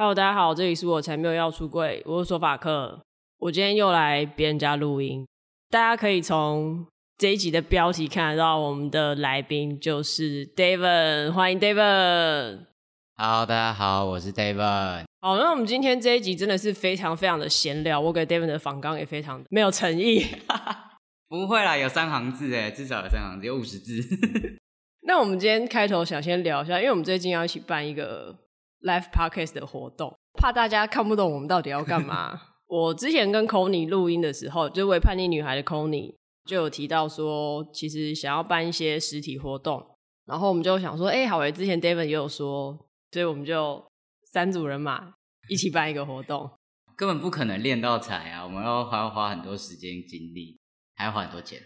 Hello，大家好，这里是我才没有要出柜，我是索法克。我今天又来别人家录音，大家可以从这一集的标题看得到，我们的来宾就是 David，欢迎 David。Hello，大家好，我是 David。好，那我们今天这一集真的是非常非常的闲聊，我给 David 的访纲也非常没有诚意。不会啦，有三行字诶，至少有三行字，有五十字。那我们今天开头想先聊一下，因为我们最近要一起办一个 Live Podcast 的活动，怕大家看不懂我们到底要干嘛。我之前跟 Connie 录音的时候，就为叛逆女孩的 Connie 就有提到说，其实想要办一些实体活动，然后我们就想说，哎、欸，好诶，之前 David 也有说，所以我们就。三组人马一起办一个活动，根本不可能练到彩啊！我们要还要花很多时间精力，还要花很多钱。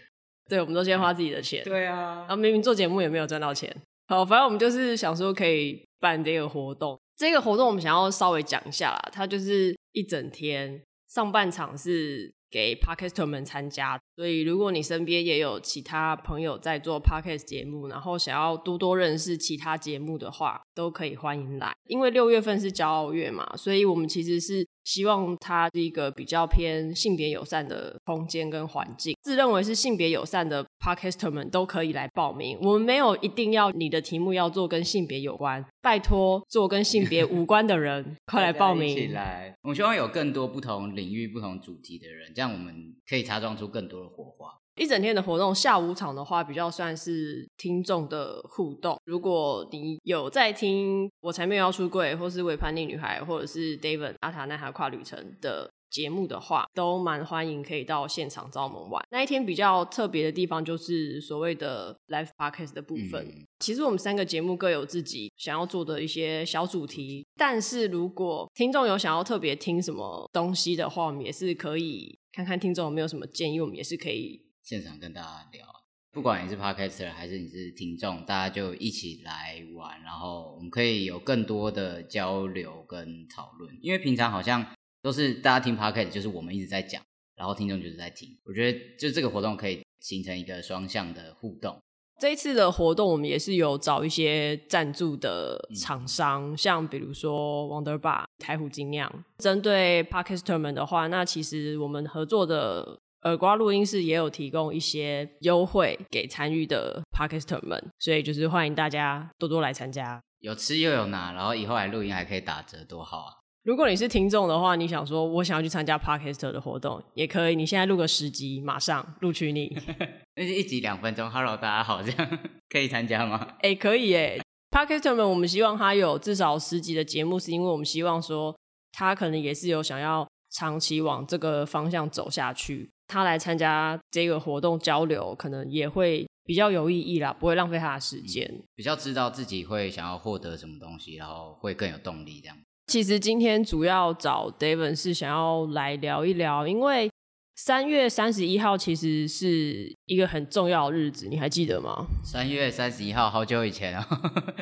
对，我们都先花自己的钱。对啊，然后明明做节目也没有赚到钱。好，反正我们就是想说可以办这个活动。这个活动我们想要稍微讲一下啦，它就是一整天，上半场是。给 Podcaster 们参加，所以如果你身边也有其他朋友在做 Podcast 节目，然后想要多多认识其他节目的话，都可以欢迎来。因为六月份是骄傲月嘛，所以我们其实是希望它是一个比较偏性别友善的空间跟环境。自认为是性别友善的 Podcaster 们都可以来报名。我们没有一定要你的题目要做跟性别有关，拜托做跟性别无关的人 快来报名。一起来，我们希望有更多不同领域、不同主题的人。这样我们可以擦撞出更多的火花。一整天的活动，下午场的话比较算是听众的互动。如果你有在听《我才没有要出柜》，或是《伪叛逆女孩》，或者是 David 阿塔奈哈跨旅程的节目的话，都蛮欢迎可以到现场找我们玩。那一天比较特别的地方就是所谓的 Live Podcast 的部分。嗯。其实我们三个节目各有自己想要做的一些小主题，但是如果听众有想要特别听什么东西的话，我们也是可以。看看听众有没有什么建议，我们也是可以现场跟大家聊。不管你是 Podcaster 还是你是听众，大家就一起来玩，然后我们可以有更多的交流跟讨论。因为平常好像都是大家听 Podcast，就是我们一直在讲，然后听众就是在听。我觉得就这个活动可以形成一个双向的互动。这一次的活动，我们也是有找一些赞助的厂商，嗯、像比如说 Wonder Bar、台虎精酿。针对 Podcaster 们的话，那其实我们合作的耳瓜录音室也有提供一些优惠给参与的 Podcaster 们，所以就是欢迎大家多多来参加，有吃又有拿，然后以后来录音还可以打折，多好啊！如果你是听众的话，你想说我想要去参加 Podcaster 的活动，也可以。你现在录个十集，马上录取你。那是一集两分钟，Hello，大家好，这样可以参加吗？哎、欸，可以哎。Podcaster 们，我们希望他有至少十集的节目，是因为我们希望说他可能也是有想要长期往这个方向走下去。他来参加这个活动交流，可能也会比较有意义啦，不会浪费他的时间、嗯，比较知道自己会想要获得什么东西，然后会更有动力这样。其实今天主要找 David 是想要来聊一聊，因为三月三十一号其实是一个很重要的日子，你还记得吗？三月三十一号，好久以前啊！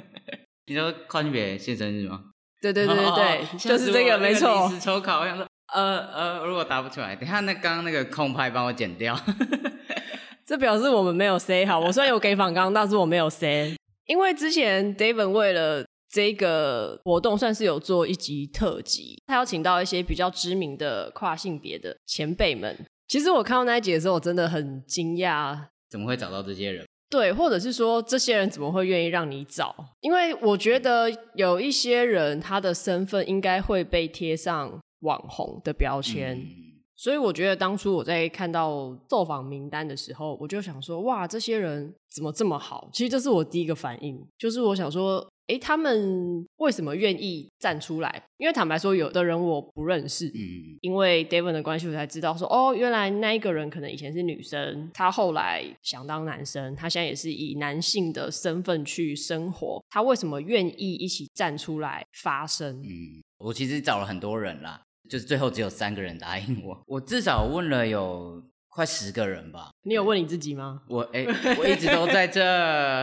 你说跨性别现生日吗？对对对对对，哦、就是这个没错。临时抽考，我想说，呃呃，如果答不出来，等下那刚刚那个空拍帮我剪掉。这表示我们没有 say 好，我虽然有给反刚，但是我没有 say，因为之前 David 为了。这个活动算是有做一集特辑，他邀请到一些比较知名的跨性别的前辈们。其实我看到那一集的时候，我真的很惊讶，怎么会找到这些人？对，或者是说这些人怎么会愿意让你找？因为我觉得有一些人他的身份应该会被贴上网红的标签，嗯、所以我觉得当初我在看到受访名单的时候，我就想说：哇，这些人怎么这么好？其实这是我第一个反应，就是我想说。诶，他们为什么愿意站出来？因为坦白说，有的人我不认识，嗯，因为 David 的关系，我才知道说，哦，原来那一个人可能以前是女生，他后来想当男生，他现在也是以男性的身份去生活。他为什么愿意一起站出来发声？嗯，我其实找了很多人啦，就是最后只有三个人答应我。我至少问了有快十个人吧。你有问你自己吗？我诶，我一直都在这，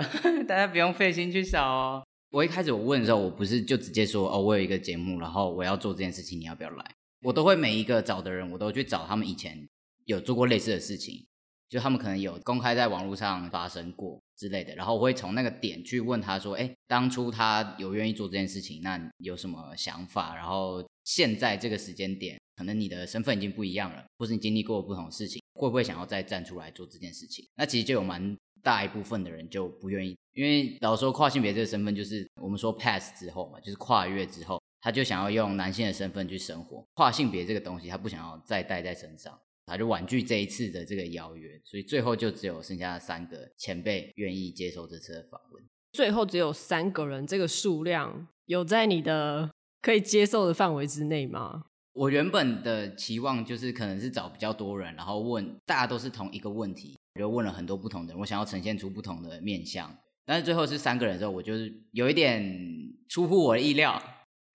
大家不用费心去找哦。我一开始我问的时候，我不是就直接说哦，我有一个节目，然后我要做这件事情，你要不要来？我都会每一个找的人，我都去找他们以前有做过类似的事情，就他们可能有公开在网络上发生过之类的，然后我会从那个点去问他说，哎，当初他有愿意做这件事情，那有什么想法？然后现在这个时间点，可能你的身份已经不一样了，或是你经历过不同的事情，会不会想要再站出来做这件事情？那其实就有蛮大一部分的人就不愿意，因为老说跨性别这个身份就是我们说 pass 之后嘛，就是跨越之后。他就想要用男性的身份去生活，跨性别这个东西他不想要再带在身上，他就婉拒这一次的这个邀约，所以最后就只有剩下三个前辈愿意接受这次的访问。最后只有三个人，这个数量有在你的可以接受的范围之内吗？我原本的期望就是可能是找比较多人，然后问大家都是同一个问题，我就问了很多不同的人，我想要呈现出不同的面相，但是最后是三个人之后，我就是有一点出乎我的意料。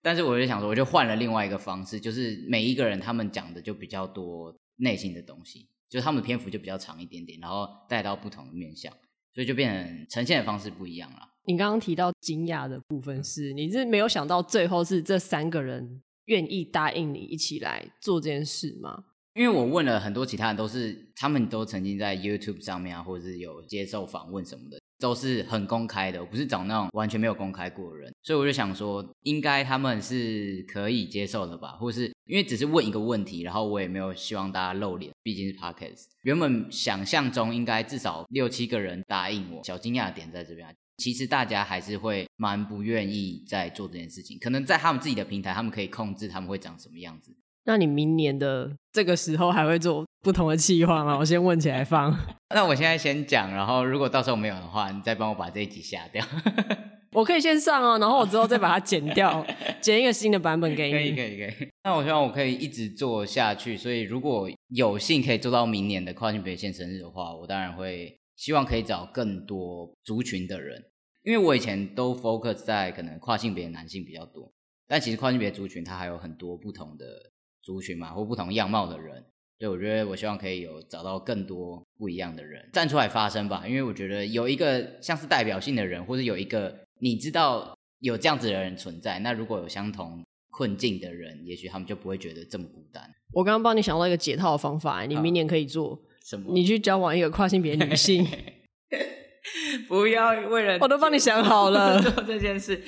但是我就想说，我就换了另外一个方式，就是每一个人他们讲的就比较多内心的东西，就是他们的篇幅就比较长一点点，然后带到不同的面向，所以就变成呈现的方式不一样了。你刚刚提到惊讶的部分是，你是没有想到最后是这三个人愿意答应你一起来做这件事吗？因为我问了很多其他人，都是他们都曾经在 YouTube 上面啊，或者是有接受访问什么的。都是很公开的，我不是找那种完全没有公开过的人，所以我就想说，应该他们是可以接受的吧，或是因为只是问一个问题，然后我也没有希望大家露脸，毕竟是 Podcast。原本想象中应该至少六七个人答应我，小惊讶点在这边，其实大家还是会蛮不愿意在做这件事情，可能在他们自己的平台，他们可以控制他们会长什么样子。那你明年的这个时候还会做不同的计划吗？我先问起来放。那我现在先讲，然后如果到时候没有的话，你再帮我把这一集下掉。我可以先上哦，然后我之后再把它剪掉，剪一个新的版本给你。可以可以可以。那我希望我可以一直做下去，所以如果有幸可以做到明年的跨性别现生日的话，我当然会希望可以找更多族群的人，因为我以前都 focus 在可能跨性别的男性比较多，但其实跨性别族群它还有很多不同的。族群嘛，或不同样貌的人，所以我觉得我希望可以有找到更多不一样的人站出来发声吧。因为我觉得有一个像是代表性的人，或者有一个你知道有这样子的人存在，那如果有相同困境的人，也许他们就不会觉得这么孤单。我刚刚帮你想到一个解套的方法，你明年可以做什么？你去交往一个跨性别女性，不要为了我都帮你想好了 做这件事。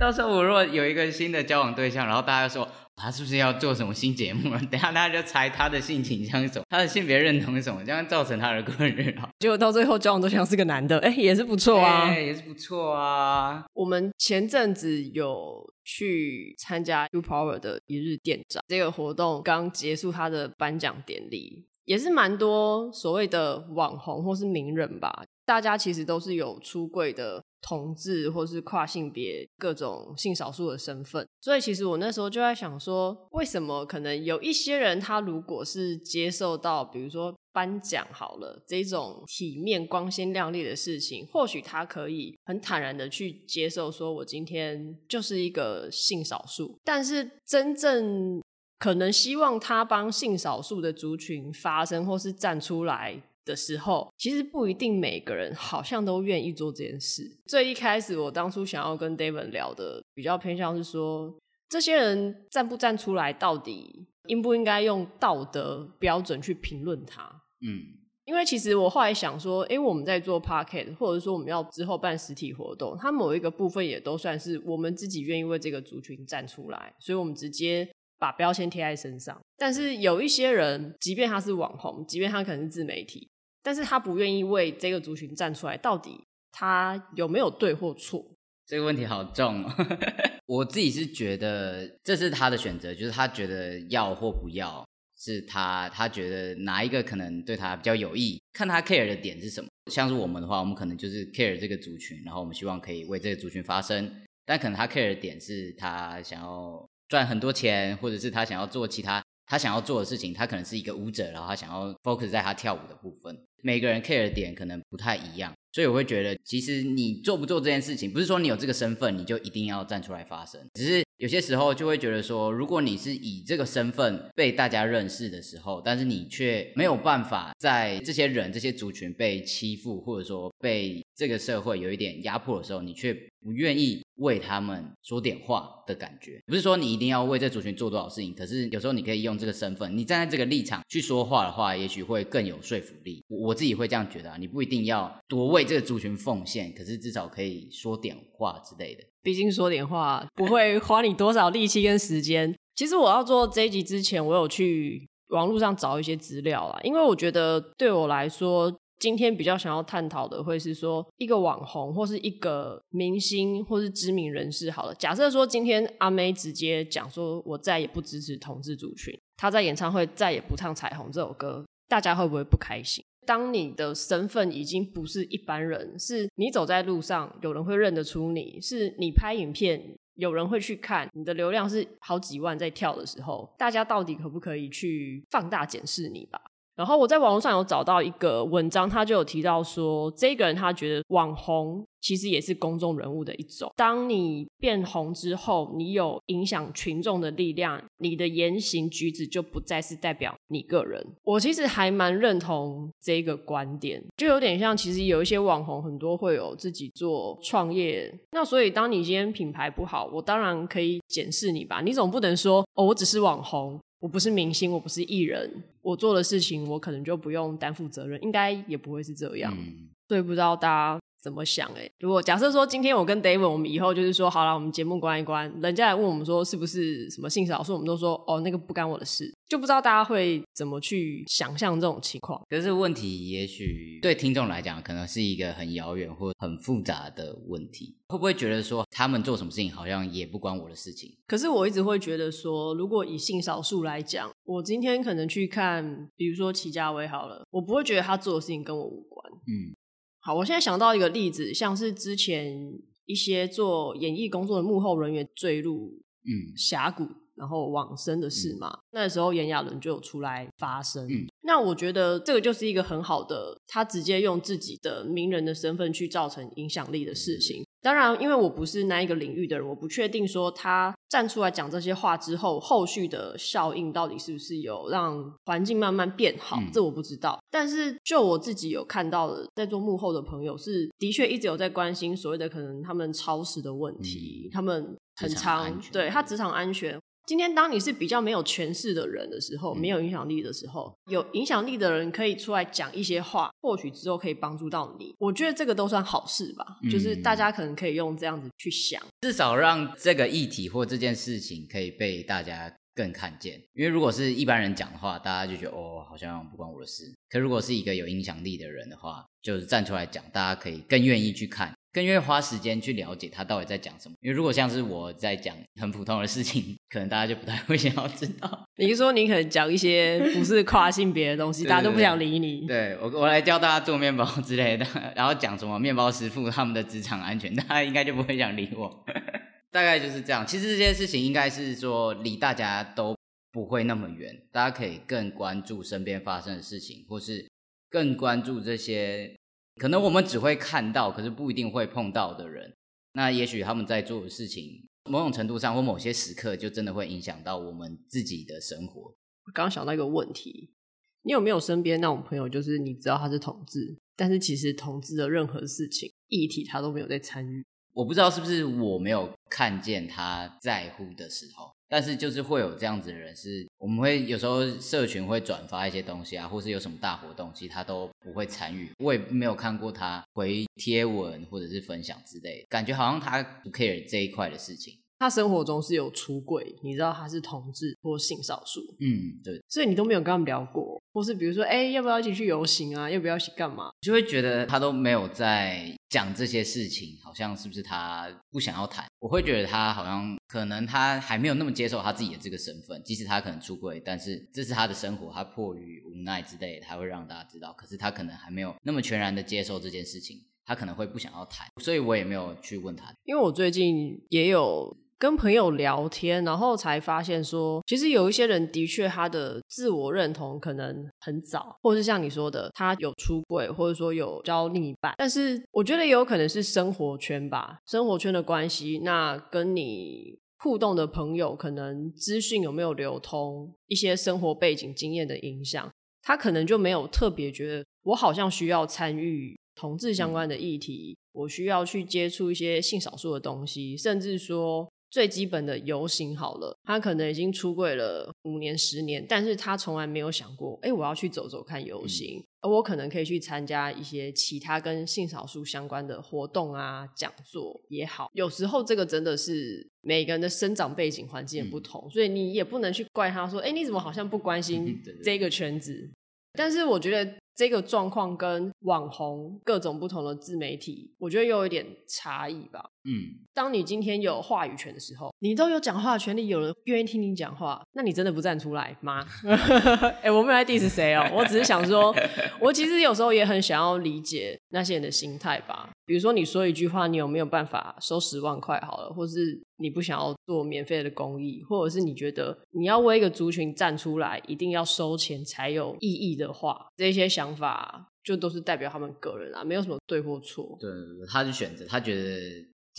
到时候我如果有一个新的交往对象，然后大家说。他是不是要做什么新节目了？等下大家就猜他的性倾向是什么，他的性别认同是什么，这样造成他的困扰。结果到最后交往对象是个男的，哎，也是不错啊，哎，也是不错啊。我们前阵子有去参加 U Power 的一日店长这个活动，刚结束他的颁奖典礼，也是蛮多所谓的网红或是名人吧，大家其实都是有出柜的。同志或是跨性别各种性少数的身份，所以其实我那时候就在想说，为什么可能有一些人他如果是接受到，比如说颁奖好了这种体面光鲜亮丽的事情，或许他可以很坦然的去接受，说我今天就是一个性少数，但是真正可能希望他帮性少数的族群发声或是站出来。的时候，其实不一定每个人好像都愿意做这件事。最一开始，我当初想要跟 David 聊的比较偏向是说，这些人站不站出来，到底应不应该用道德标准去评论他？嗯，因为其实我后来想说，因为我们在做 Pocket，或者说我们要之后办实体活动，它某一个部分也都算是我们自己愿意为这个族群站出来，所以我们直接把标签贴在身上。但是有一些人，即便他是网红，即便他可能是自媒体。但是他不愿意为这个族群站出来，到底他有没有对或错？这个问题好重哦。我自己是觉得这是他的选择，就是他觉得要或不要，是他他觉得哪一个可能对他比较有益，看他 care 的点是什么。像是我们的话，我们可能就是 care 这个族群，然后我们希望可以为这个族群发声。但可能他 care 的点是他想要赚很多钱，或者是他想要做其他。他想要做的事情，他可能是一个舞者，然后他想要 focus 在他跳舞的部分。每个人 care 的点可能不太一样，所以我会觉得，其实你做不做这件事情，不是说你有这个身份你就一定要站出来发声，只是有些时候就会觉得说，如果你是以这个身份被大家认识的时候，但是你却没有办法在这些人、这些族群被欺负，或者说被这个社会有一点压迫的时候，你却不愿意为他们说点话的感觉。不是说你一定要为这族群做多少事情，可是有时候你可以用这个身份，你站在这个立场去说话的话，也许会更有说服力。我自己会这样觉得啊，你不一定要多为这个族群奉献，可是至少可以说点话之类的。毕竟说点话不会花你多少力气跟时间。其实我要做这一集之前，我有去网络上找一些资料啦，因为我觉得对我来说。今天比较想要探讨的会是说一个网红或是一个明星或是知名人士。好了，假设说今天阿妹直接讲说，我再也不支持同志族群，她在演唱会再也不唱《彩虹》这首歌，大家会不会不开心？当你的身份已经不是一般人，是你走在路上有人会认得出你，是你拍影片有人会去看，你的流量是好几万在跳的时候，大家到底可不可以去放大检视你吧？然后我在网络上有找到一个文章，他就有提到说，这个人他觉得网红其实也是公众人物的一种。当你变红之后，你有影响群众的力量，你的言行举止就不再是代表你个人。我其实还蛮认同这个观点，就有点像，其实有一些网红很多会有自己做创业。那所以，当你今天品牌不好，我当然可以检视你吧。你总不能说，哦，我只是网红。我不是明星，我不是艺人，我做的事情我可能就不用担负责任，应该也不会是这样。嗯，所以不知道大家怎么想？哎，如果假设说今天我跟 David，我们以后就是说好了，我们节目关一关，人家来问我们说是不是什么性少数，我们都说哦，那个不干我的事。就不知道大家会怎么去想象这种情况。可是这个问题也许对听众来讲，可能是一个很遥远或很复杂的问题。会不会觉得说他们做什么事情好像也不关我的事情？可是我一直会觉得说，如果以性少数来讲，我今天可能去看，比如说齐家威好了，我不会觉得他做的事情跟我无关。嗯，好，我现在想到一个例子，像是之前一些做演艺工作的幕后人员坠入嗯峡谷。然后往生的事嘛，嗯、那时候炎亚纶就有出来发声。嗯、那我觉得这个就是一个很好的，他直接用自己的名人的身份去造成影响力的事情。当然，因为我不是那一个领域的人，我不确定说他站出来讲这些话之后，后续的效应到底是不是有让环境慢慢变好，嗯、这我不知道。但是就我自己有看到的，在做幕后的朋友是的确一直有在关心所谓的可能他们超时的问题，嗯、他们很长对他职场安全。今天，当你是比较没有权势的人的时候，没有影响力的时候，有影响力的人可以出来讲一些话，或许之后可以帮助到你。我觉得这个都算好事吧，嗯、就是大家可能可以用这样子去想，至少让这个议题或这件事情可以被大家更看见。因为如果是一般人讲的话，大家就觉得哦，好像不关我的事。可如果是一个有影响力的人的话，就是站出来讲，大家可以更愿意去看。更愿意花时间去了解他到底在讲什么，因为如果像是我在讲很普通的事情，可能大家就不太会想要知道。你是说你可能讲一些不是跨性别的东西，大家都不想理你？对，我我来教大家做面包之类的，然后讲什么面包师傅他们的职场安全，大家应该就不会想理我。大概就是这样。其实这件事情应该是说离大家都不会那么远，大家可以更关注身边发生的事情，或是更关注这些。可能我们只会看到，可是不一定会碰到的人，那也许他们在做的事情，某种程度上或某些时刻，就真的会影响到我们自己的生活。我刚想到一个问题，你有没有身边那种朋友，就是你知道他是同志，但是其实同志的任何事情议题他都没有在参与？我不知道是不是我没有看见他在乎的时候。但是就是会有这样子的人，是我们会有时候社群会转发一些东西啊，或是有什么大活动，其实他都不会参与。我也没有看过他回贴文或者是分享之类，感觉好像他不 care 这一块的事情。他生活中是有出轨，你知道他是同志或性少数，嗯，对，所以你都没有跟他们聊过，或是比如说，哎，要不要一起去游行啊？要不要一起干嘛？就会觉得他都没有在讲这些事情，好像是不是他不想要谈？我会觉得他好像可能他还没有那么接受他自己的这个身份，即使他可能出柜，但是这是他的生活，他迫于无奈之类，他会让大家知道。可是他可能还没有那么全然的接受这件事情，他可能会不想要谈，所以我也没有去问他。因为我最近也有。跟朋友聊天，然后才发现说，其实有一些人的确他的自我认同可能很早，或是像你说的，他有出轨，或者说有交另一半。但是我觉得也有可能是生活圈吧，生活圈的关系，那跟你互动的朋友可能资讯有没有流通，一些生活背景经验的影响，他可能就没有特别觉得我好像需要参与。同志相关的议题，我需要去接触一些性少数的东西，甚至说。最基本的游行好了，他可能已经出柜了五年、十年，但是他从来没有想过，哎，我要去走走看游行，嗯、而我可能可以去参加一些其他跟性少数相关的活动啊、讲座也好。有时候这个真的是每个人的生长背景环境也不同，嗯、所以你也不能去怪他说，哎，你怎么好像不关心 这个圈子？嗯、但是我觉得。这个状况跟网红各种不同的自媒体，我觉得又有一点差异吧。嗯，当你今天有话语权的时候，你都有讲话的权利，有人愿意听你讲话，那你真的不站出来吗？哎、欸，我没有在 diss 谁哦，我只是想说，我其实有时候也很想要理解那些人的心态吧。比如说，你说一句话，你有没有办法收十万块好了，或是你不想要做免费的公益，或者是你觉得你要为一个族群站出来，一定要收钱才有意义的话，这些想法就都是代表他们个人啊，没有什么对或错。对，他是选择，他觉得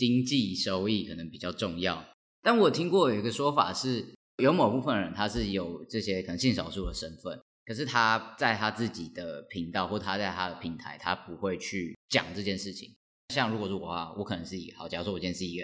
经济收益可能比较重要。但我听过有一个说法是，有某部分人他是有这些可能性少数的身份，可是他在他自己的频道或他在他的平台，他不会去讲这件事情。像如果是我的话，我可能是一个好，假如说我今天是一个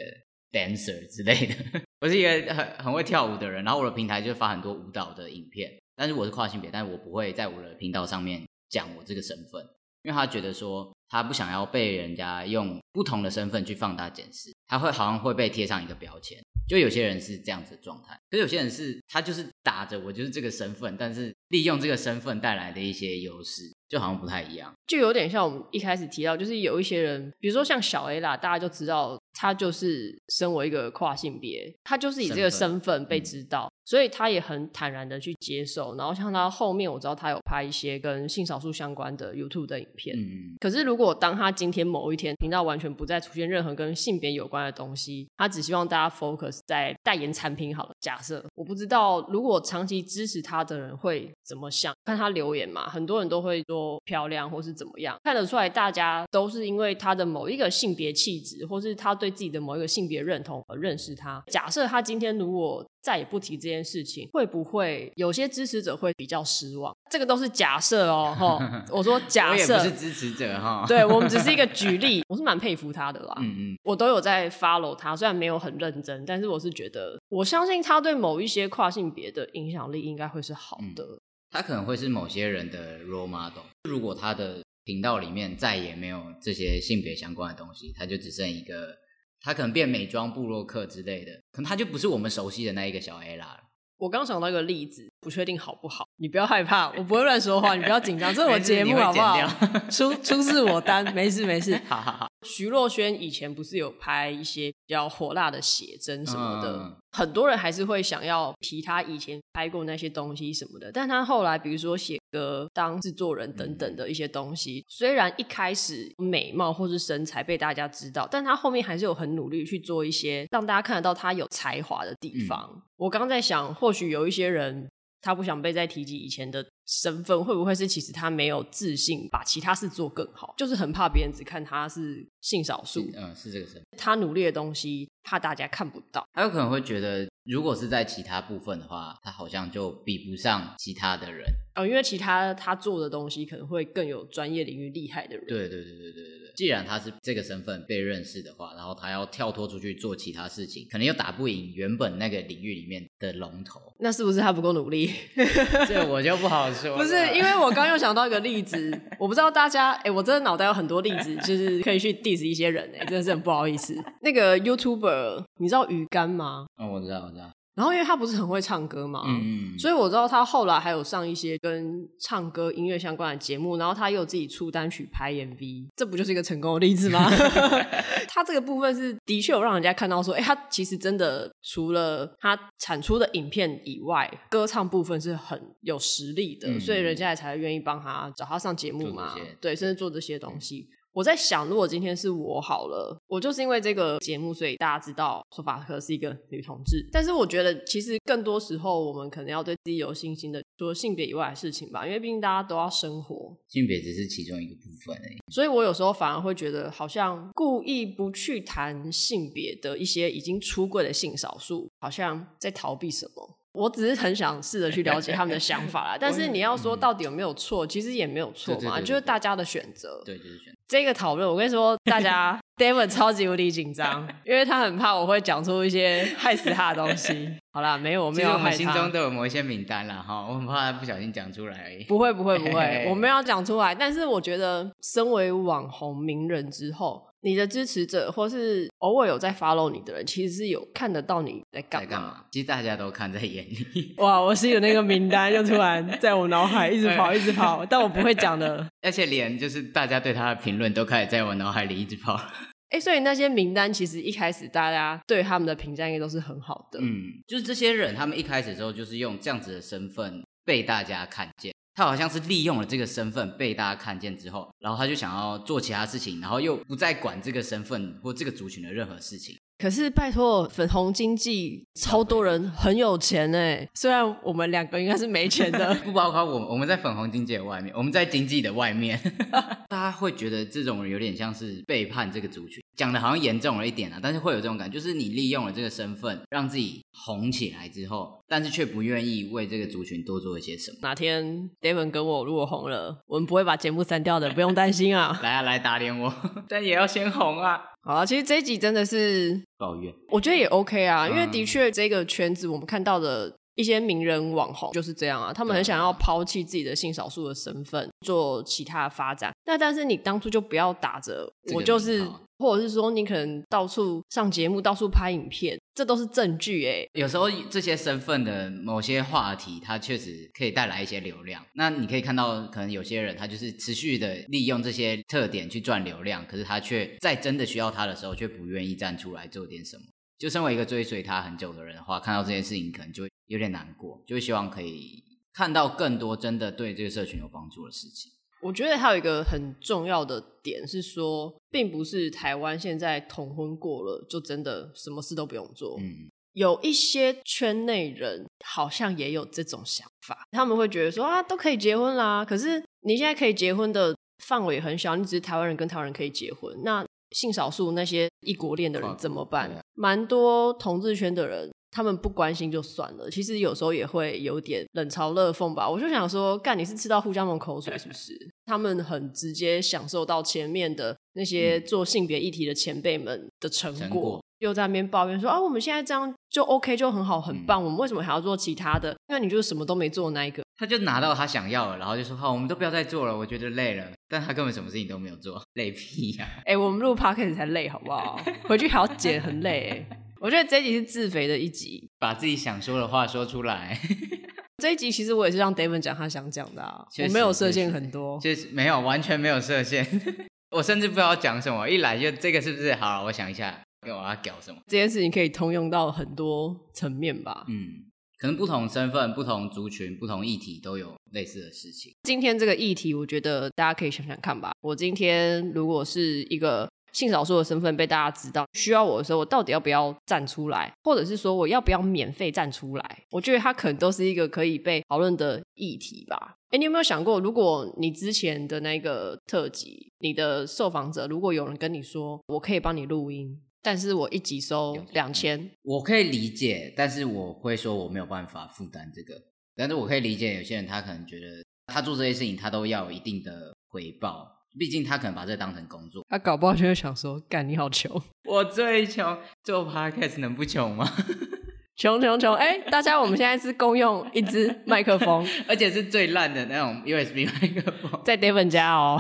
dancer 之类的，我是一个很很会跳舞的人，然后我的平台就发很多舞蹈的影片，但是我是跨性别，但是我不会在我的频道上面讲我这个身份，因为他觉得说他不想要被人家用不同的身份去放大检视，他会好像会被贴上一个标签，就有些人是这样子的状态，可是有些人是他就是打着我就是这个身份，但是利用这个身份带来的一些优势。就好像不太一样，就有点像我们一开始提到，就是有一些人，比如说像小 A 啦，大家就知道他就是身为一个跨性别，他就是以这个身份被知道。所以他也很坦然的去接受，然后像他后面我知道他有拍一些跟性少数相关的 YouTube 的影片。嗯。可是如果当他今天某一天频道完全不再出现任何跟性别有关的东西，他只希望大家 focus 在代言产品好了。假设我不知道如果长期支持他的人会怎么想，看他留言嘛，很多人都会说漂亮或是怎么样，看得出来大家都是因为他的某一个性别气质，或是他对自己的某一个性别认同而认识他。假设他今天如果再也不提这件事情，会不会有些支持者会比较失望？这个都是假设哦，哈。我说假设，我也不是支持者哈。对，我们只是一个 举例，我是蛮佩服他的啦。嗯嗯，我都有在 follow 他，虽然没有很认真，但是我是觉得，我相信他对某一些跨性别的影响力应该会是好的。嗯。他可能会是某些人的 role model。如果他的频道里面再也没有这些性别相关的东西，他就只剩一个。他可能变美妆部落客之类的，可能他就不是我们熟悉的那一个小 A 啦。我刚想到一个例子，不确定好不好，你不要害怕，我不会乱说话，你不要紧张，这是我 节目好不好？出出自我单，没事没事。好 好好。徐若瑄以前不是有拍一些比较火辣的写真什么的，嗯、很多人还是会想要提她以前拍过那些东西什么的。但她后来，比如说写歌、当制作人等等的一些东西，嗯、虽然一开始美貌或是身材被大家知道，但她后面还是有很努力去做一些让大家看得到她有才华的地方。嗯、我刚在想，或许有一些人。他不想被再提及以前的身份，会不会是其实他没有自信，把其他事做更好，就是很怕别人只看他是性少数，嗯，是这个身份。他努力的东西，怕大家看不到，还有可能会觉得，如果是在其他部分的话，他好像就比不上其他的人。哦，因为其他他做的东西可能会更有专业领域厉害的人。对对对对对对对。既然他是这个身份被认识的话，然后他要跳脱出去做其他事情，可能又打不赢原本那个领域里面的龙头。那是不是他不够努力？这我就不好说。不是，因为我刚又想到一个例子，我不知道大家，哎，我真的脑袋有很多例子，就是可以去 diss 一些人，哎，真的是很不好意思。那个 YouTuber，你知道鱼竿吗？哦，我知道，我知道。然后因为他不是很会唱歌嘛，嗯，所以我知道他后来还有上一些跟唱歌音乐相关的节目，然后他又自己出单曲拍 MV，这不就是一个成功的例子吗？他这个部分是的确有让人家看到说，哎，他其实真的除了他产出的影片以外，歌唱部分是很有实力的，嗯，所以人家也才会愿意帮他找他上节目嘛，对，甚至做这些东西。我在想，如果今天是我好了，我就是因为这个节目，所以大家知道说法克是一个女同志。但是我觉得，其实更多时候，我们可能要对自己有信心的，除了性别以外的事情吧，因为毕竟大家都要生活，性别只是其中一个部分而已。所以我有时候反而会觉得，好像故意不去谈性别的一些已经出柜的性少数，好像在逃避什么。我只是很想试着去了解他们的想法啦。但是你要说到底有没有错，其实也没有错嘛，就是大家的选择。对，就是选择。这个讨论，我跟你说，大家 David 超级无敌紧张，因为他很怕我会讲出一些害死他的东西。好啦，没有，我没有害他。我们心中都有某一些名单啦，哈，我很怕他不小心讲出来而已。不会，不会，不会，我没有要讲出来。但是我觉得，身为网红名人之后。你的支持者，或是偶尔有在 follow 你的人，其实是有看得到你在干嘛，嘛。其实大家都看在眼里。哇，我是有那个名单，就突然在我脑海一直跑，一直跑，但我不会讲的。而且连就是大家对他的评论都开始在我脑海里一直跑。哎，所以那些名单其实一开始大家对他们的评价应该都是很好的。嗯，就是这些人，他们一开始的时候就是用这样子的身份被大家看见。他好像是利用了这个身份被大家看见之后，然后他就想要做其他事情，然后又不再管这个身份或这个族群的任何事情。可是拜托，粉红经济超多人很有钱哎，虽然我们两个应该是没钱的，不包括我们，我们在粉红经济的外面，我们在经济的外面，大家会觉得这种人有点像是背叛这个族群，讲的好像严重了一点啊，但是会有这种感觉，就是你利用了这个身份让自己红起来之后，但是却不愿意为这个族群多做一些什么。哪天 David 跟我如果红了，我们不会把节目删掉的，不用担心啊。来啊，来打脸我，但也要先红啊。好啊，其实这一集真的是抱怨，我觉得也 OK 啊，因为的确这个圈子我们看到的一些名人网红就是这样啊，他们很想要抛弃自己的性少数的身份，做其他的发展。那但是你当初就不要打着我就是。或者是说你可能到处上节目，到处拍影片，这都是证据哎。有时候这些身份的某些话题，它确实可以带来一些流量。那你可以看到，可能有些人他就是持续的利用这些特点去赚流量，可是他却在真的需要他的时候，却不愿意站出来做点什么。就身为一个追随他很久的人的话，看到这件事情可能就会有点难过，就会希望可以看到更多真的对这个社群有帮助的事情。我觉得还有一个很重要的点是说，并不是台湾现在同婚过了就真的什么事都不用做。嗯，有一些圈内人好像也有这种想法，他们会觉得说啊，都可以结婚啦。可是你现在可以结婚的范围很小，你只是台湾人跟台湾人可以结婚，那性少数那些异国恋的人怎么办？蛮多同志圈的人。他们不关心就算了，其实有时候也会有点冷嘲热讽吧。我就想说，干你是吃到互相蒙口水是不是？他们很直接享受到前面的那些做性别议题的前辈们的成果，成果又在那边抱怨说啊，我们现在这样就 OK 就很好很棒，嗯，我们为什么还要做其他的？那你就是什么都没做的那一个，他就拿到他想要了，然后就说好，我们都不要再做了，我觉得累了。但他根本什么事情都没有做，累屁呀，啊！哎，欸，我们录 Podcast 才累好不好？回去还要剪，很累，欸。我觉得这一集是自肥的一集，把自己想说的话说出来。这一集其实我也是让 David 讲他想讲的啊，我没有设限很多，就是没有，完全没有设限。我甚至不知道讲什么，一来就这个是不是？好，我想一下，跟我要搞什么？这件事情可以通用到很多层面吧？嗯，可能不同身份、不同族群、不同议题都有类似的事情。今天这个议题，我觉得大家可以想想看吧。我今天如果是一个。性少数的身份被大家知道，需要我的时候，我到底要不要站出来，或者是说我要不要免费站出来？我觉得它可能都是一个可以被讨论的议题吧。诶，你有没有想过，如果你之前的那个特辑，你的受访者如果有人跟你说，我可以帮你录音，但是我一集收两千，我可以理解，但是我会说我没有办法负担这个。但是我可以理解有些人他可能觉得他做这些事情他都要有一定的回报。毕竟他可能把这当成工作，他搞不好就会想说：“干你好穷，我最穷，做 podcast 能不穷吗？穷穷穷！哎、欸，大家，我们现在是共用一支麦克风，而且是最烂的那种 USB 麦克风，在 David 家哦，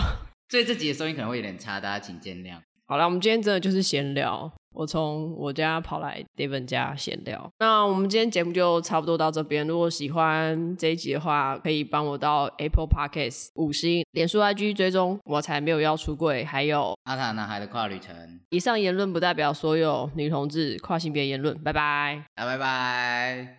所以这集的收音可能会有点差，大家请见谅。好了，我们今天真的就是闲聊。我从我家跑来 David 家闲聊。那我们今天节目就差不多到这边。如果喜欢这一集的话，可以帮我到 Apple Podcast 五星、脸书 IG 追踪。我才没有要出柜，还有阿塔男孩的跨旅程。以上言论不代表所有女同志跨性别言论。拜拜，啊，拜拜。